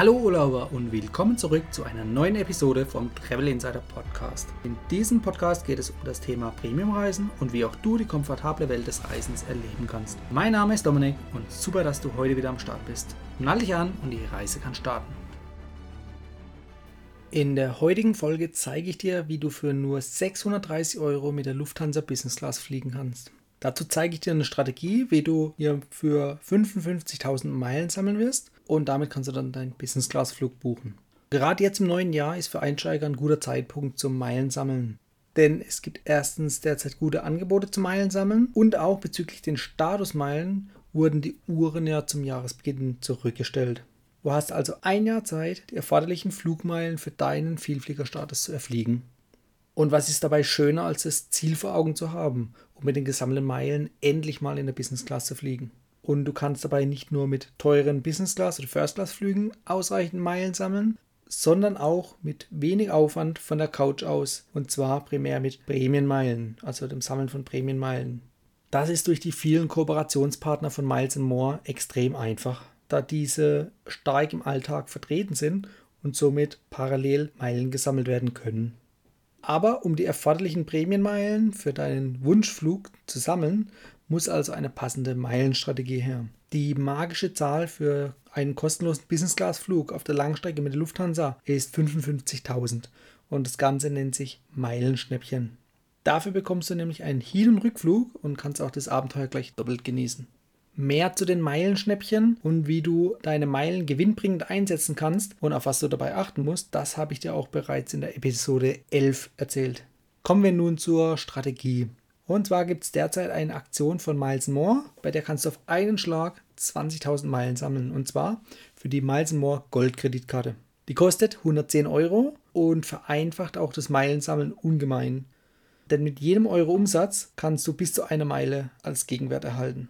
Hallo Urlauber und willkommen zurück zu einer neuen Episode vom Travel Insider Podcast. In diesem Podcast geht es um das Thema Premiumreisen und wie auch du die komfortable Welt des Reisens erleben kannst. Mein Name ist Dominik und super, dass du heute wieder am Start bist. Nall dich an und die Reise kann starten. In der heutigen Folge zeige ich dir, wie du für nur 630 Euro mit der Lufthansa Business Class fliegen kannst. Dazu zeige ich dir eine Strategie, wie du hier für 55.000 Meilen sammeln wirst und damit kannst du dann deinen Business Class Flug buchen. Gerade jetzt im neuen Jahr ist für Einsteiger ein guter Zeitpunkt zum Meilen sammeln. Denn es gibt erstens derzeit gute Angebote zum Meilen sammeln und auch bezüglich den Statusmeilen wurden die Uhren ja zum Jahresbeginn zurückgestellt. Du hast also ein Jahr Zeit, die erforderlichen Flugmeilen für deinen Vielfliegerstatus zu erfliegen. Und was ist dabei schöner, als das Ziel vor Augen zu haben, um mit den gesammelten Meilen endlich mal in der Business Class zu fliegen? Und du kannst dabei nicht nur mit teuren Business Class oder First Class Flügen ausreichend Meilen sammeln, sondern auch mit wenig Aufwand von der Couch aus. Und zwar primär mit Prämienmeilen, also dem Sammeln von Prämienmeilen. Das ist durch die vielen Kooperationspartner von Miles More extrem einfach, da diese stark im Alltag vertreten sind und somit parallel Meilen gesammelt werden können. Aber um die erforderlichen Prämienmeilen für deinen Wunschflug zu sammeln, muss also eine passende Meilenstrategie her. Die magische Zahl für einen kostenlosen Business-Class-Flug auf der Langstrecke mit der Lufthansa ist 55.000 und das Ganze nennt sich Meilenschnäppchen. Dafür bekommst du nämlich einen Hin- und Rückflug und kannst auch das Abenteuer gleich doppelt genießen. Mehr zu den Meilenschnäppchen und wie du deine Meilen gewinnbringend einsetzen kannst und auf was du dabei achten musst, das habe ich dir auch bereits in der Episode 11 erzählt. Kommen wir nun zur Strategie. Und zwar gibt es derzeit eine Aktion von Miles More, bei der kannst du auf einen Schlag 20.000 Meilen sammeln. Und zwar für die Miles More Goldkreditkarte. Die kostet 110 Euro und vereinfacht auch das Meilensammeln ungemein. Denn mit jedem Euro Umsatz kannst du bis zu einer Meile als Gegenwert erhalten.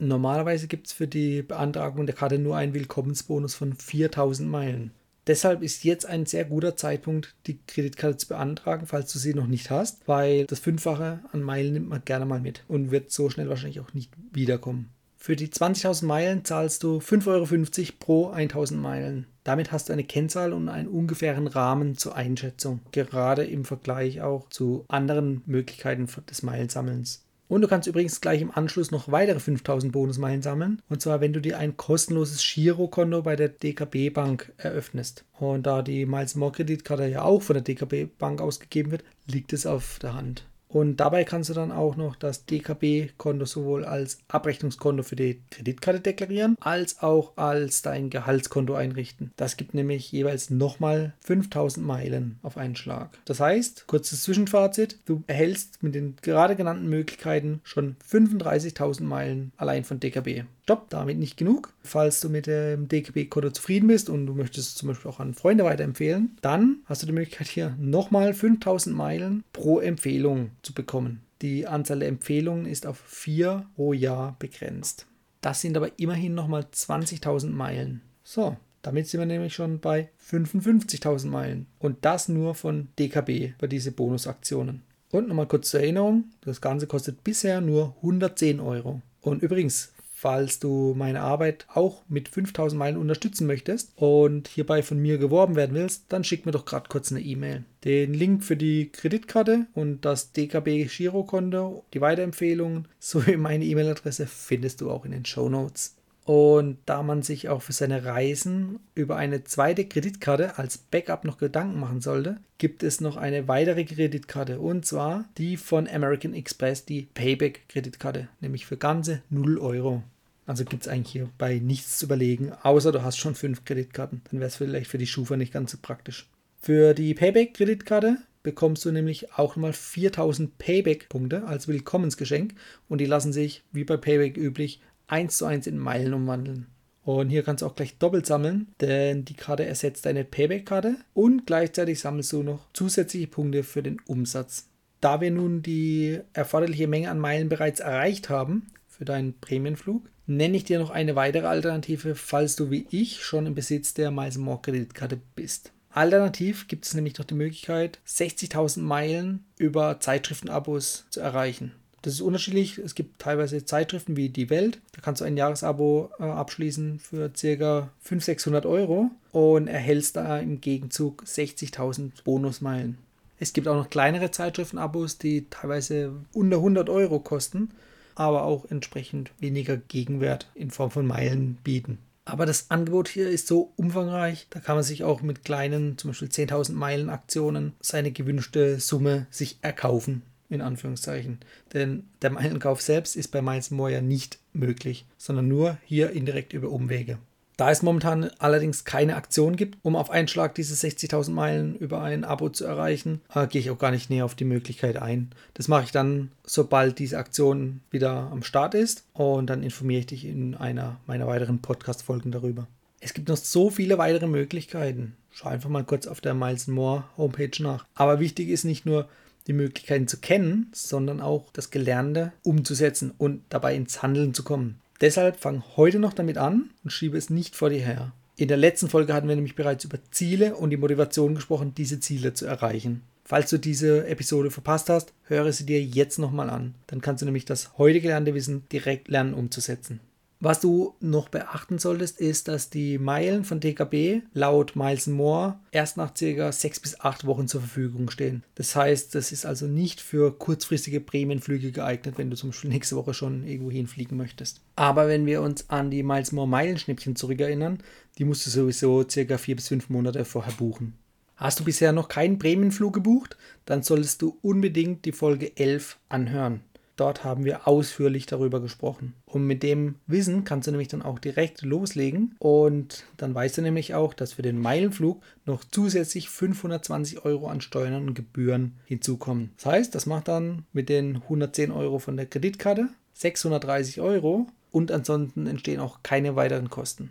Normalerweise gibt es für die Beantragung der Karte nur einen Willkommensbonus von 4000 Meilen. Deshalb ist jetzt ein sehr guter Zeitpunkt, die Kreditkarte zu beantragen, falls du sie noch nicht hast, weil das Fünffache an Meilen nimmt man gerne mal mit und wird so schnell wahrscheinlich auch nicht wiederkommen. Für die 20.000 Meilen zahlst du 5,50 Euro pro 1.000 Meilen. Damit hast du eine Kennzahl und einen ungefähren Rahmen zur Einschätzung, gerade im Vergleich auch zu anderen Möglichkeiten des Meilensammelns. Und du kannst übrigens gleich im Anschluss noch weitere 5000 Bonusmeilen sammeln. Und zwar, wenn du dir ein kostenloses Girokonto bei der DKB Bank eröffnest. Und da die Miles More Kreditkarte ja auch von der DKB Bank ausgegeben wird, liegt es auf der Hand. Und dabei kannst du dann auch noch das DKB-Konto sowohl als Abrechnungskonto für die Kreditkarte deklarieren, als auch als dein Gehaltskonto einrichten. Das gibt nämlich jeweils nochmal 5000 Meilen auf einen Schlag. Das heißt, kurzes Zwischenfazit, du erhältst mit den gerade genannten Möglichkeiten schon 35.000 Meilen allein von DKB. Stopp, damit nicht genug. Falls du mit dem DKB-Konto zufrieden bist und du möchtest es zum Beispiel auch an Freunde weiterempfehlen, dann hast du die Möglichkeit hier nochmal 5000 Meilen pro Empfehlung zu bekommen. Die Anzahl der Empfehlungen ist auf vier pro Jahr begrenzt. Das sind aber immerhin nochmal 20.000 Meilen. So, damit sind wir nämlich schon bei 55.000 Meilen. Und das nur von DKB bei diese Bonusaktionen. Und nochmal kurz zur Erinnerung, das Ganze kostet bisher nur 110 Euro. Und übrigens, falls du meine Arbeit auch mit 5000 Meilen unterstützen möchtest und hierbei von mir geworben werden willst, dann schick mir doch gerade kurz eine E-Mail. Den Link für die Kreditkarte und das DKB Girokonto, die Weiterempfehlungen sowie meine E-Mail-Adresse findest du auch in den Show Notes. Und da man sich auch für seine Reisen über eine zweite Kreditkarte als Backup noch Gedanken machen sollte, gibt es noch eine weitere Kreditkarte und zwar die von American Express, die Payback-Kreditkarte, nämlich für ganze 0 Euro. Also gibt es eigentlich hierbei nichts zu überlegen, außer du hast schon fünf Kreditkarten. Dann wäre es vielleicht für die Schufa nicht ganz so praktisch. Für die Payback-Kreditkarte bekommst du nämlich auch nochmal 4000 Payback-Punkte als Willkommensgeschenk und die lassen sich, wie bei Payback üblich, 1 zu 1 in Meilen umwandeln. Und hier kannst du auch gleich doppelt sammeln, denn die Karte ersetzt deine Payback-Karte und gleichzeitig sammelst du noch zusätzliche Punkte für den Umsatz. Da wir nun die erforderliche Menge an Meilen bereits erreicht haben für deinen Prämienflug, nenne ich dir noch eine weitere Alternative, falls du wie ich schon im Besitz der Miles More Kreditkarte bist. Alternativ gibt es nämlich noch die Möglichkeit, 60.000 Meilen über Zeitschriftenabos zu erreichen. Das ist unterschiedlich. Es gibt teilweise Zeitschriften wie Die Welt. Da kannst du ein Jahresabo äh, abschließen für ca. 500, 600 Euro und erhältst da im Gegenzug 60.000 Bonusmeilen. Es gibt auch noch kleinere Zeitschriftenabos, die teilweise unter 100 Euro kosten, aber auch entsprechend weniger Gegenwert in Form von Meilen bieten. Aber das Angebot hier ist so umfangreich, da kann man sich auch mit kleinen, zum Beispiel 10.000 Meilen Aktionen, seine gewünschte Summe sich erkaufen, in Anführungszeichen. Denn der Meilenkauf selbst ist bei Miles More ja nicht möglich, sondern nur hier indirekt über Umwege. Da es momentan allerdings keine Aktion gibt, um auf einen Schlag diese 60.000 Meilen über ein Abo zu erreichen, äh, gehe ich auch gar nicht näher auf die Möglichkeit ein. Das mache ich dann, sobald diese Aktion wieder am Start ist und dann informiere ich dich in einer meiner weiteren Podcast-Folgen darüber. Es gibt noch so viele weitere Möglichkeiten. Schau einfach mal kurz auf der Miles More Homepage nach. Aber wichtig ist nicht nur, die Möglichkeiten zu kennen, sondern auch das Gelernte umzusetzen und dabei ins Handeln zu kommen. Deshalb fang heute noch damit an und schiebe es nicht vor dir her. In der letzten Folge hatten wir nämlich bereits über Ziele und die Motivation gesprochen, diese Ziele zu erreichen. Falls du diese Episode verpasst hast, höre sie dir jetzt nochmal an. Dann kannst du nämlich das heute gelernte Wissen direkt lernen umzusetzen. Was du noch beachten solltest, ist, dass die Meilen von DKB laut Miles More erst nach ca. 6 bis 8 Wochen zur Verfügung stehen. Das heißt, das ist also nicht für kurzfristige Prämienflüge geeignet, wenn du zum Beispiel nächste Woche schon irgendwo hinfliegen möchtest. Aber wenn wir uns an die Miles More Meilenschnippchen zurückerinnern, die musst du sowieso ca. 4 bis 5 Monate vorher buchen. Hast du bisher noch keinen Prämienflug gebucht, dann solltest du unbedingt die Folge 11 anhören. Dort haben wir ausführlich darüber gesprochen. Und mit dem Wissen kannst du nämlich dann auch direkt loslegen. Und dann weißt du nämlich auch, dass für den Meilenflug noch zusätzlich 520 Euro an Steuern und Gebühren hinzukommen. Das heißt, das macht dann mit den 110 Euro von der Kreditkarte 630 Euro und ansonsten entstehen auch keine weiteren Kosten.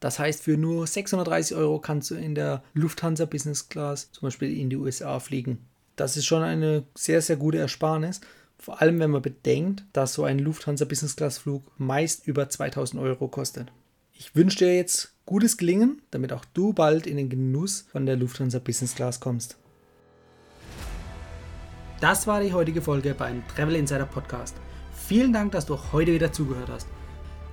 Das heißt, für nur 630 Euro kannst du in der Lufthansa Business Class zum Beispiel in die USA fliegen. Das ist schon eine sehr, sehr gute Ersparnis vor allem, wenn man bedenkt, dass so ein Lufthansa Business Class Flug meist über 2000 Euro kostet. Ich wünsche dir jetzt gutes Gelingen, damit auch du bald in den Genuss von der Lufthansa Business Class kommst. Das war die heutige Folge beim Travel Insider Podcast. Vielen Dank, dass du heute wieder zugehört hast.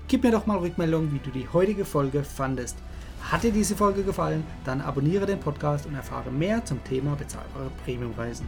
Gib mir doch mal Rückmeldung, wie du die heutige Folge fandest. Hat dir diese Folge gefallen, dann abonniere den Podcast und erfahre mehr zum Thema bezahlbare Premiumreisen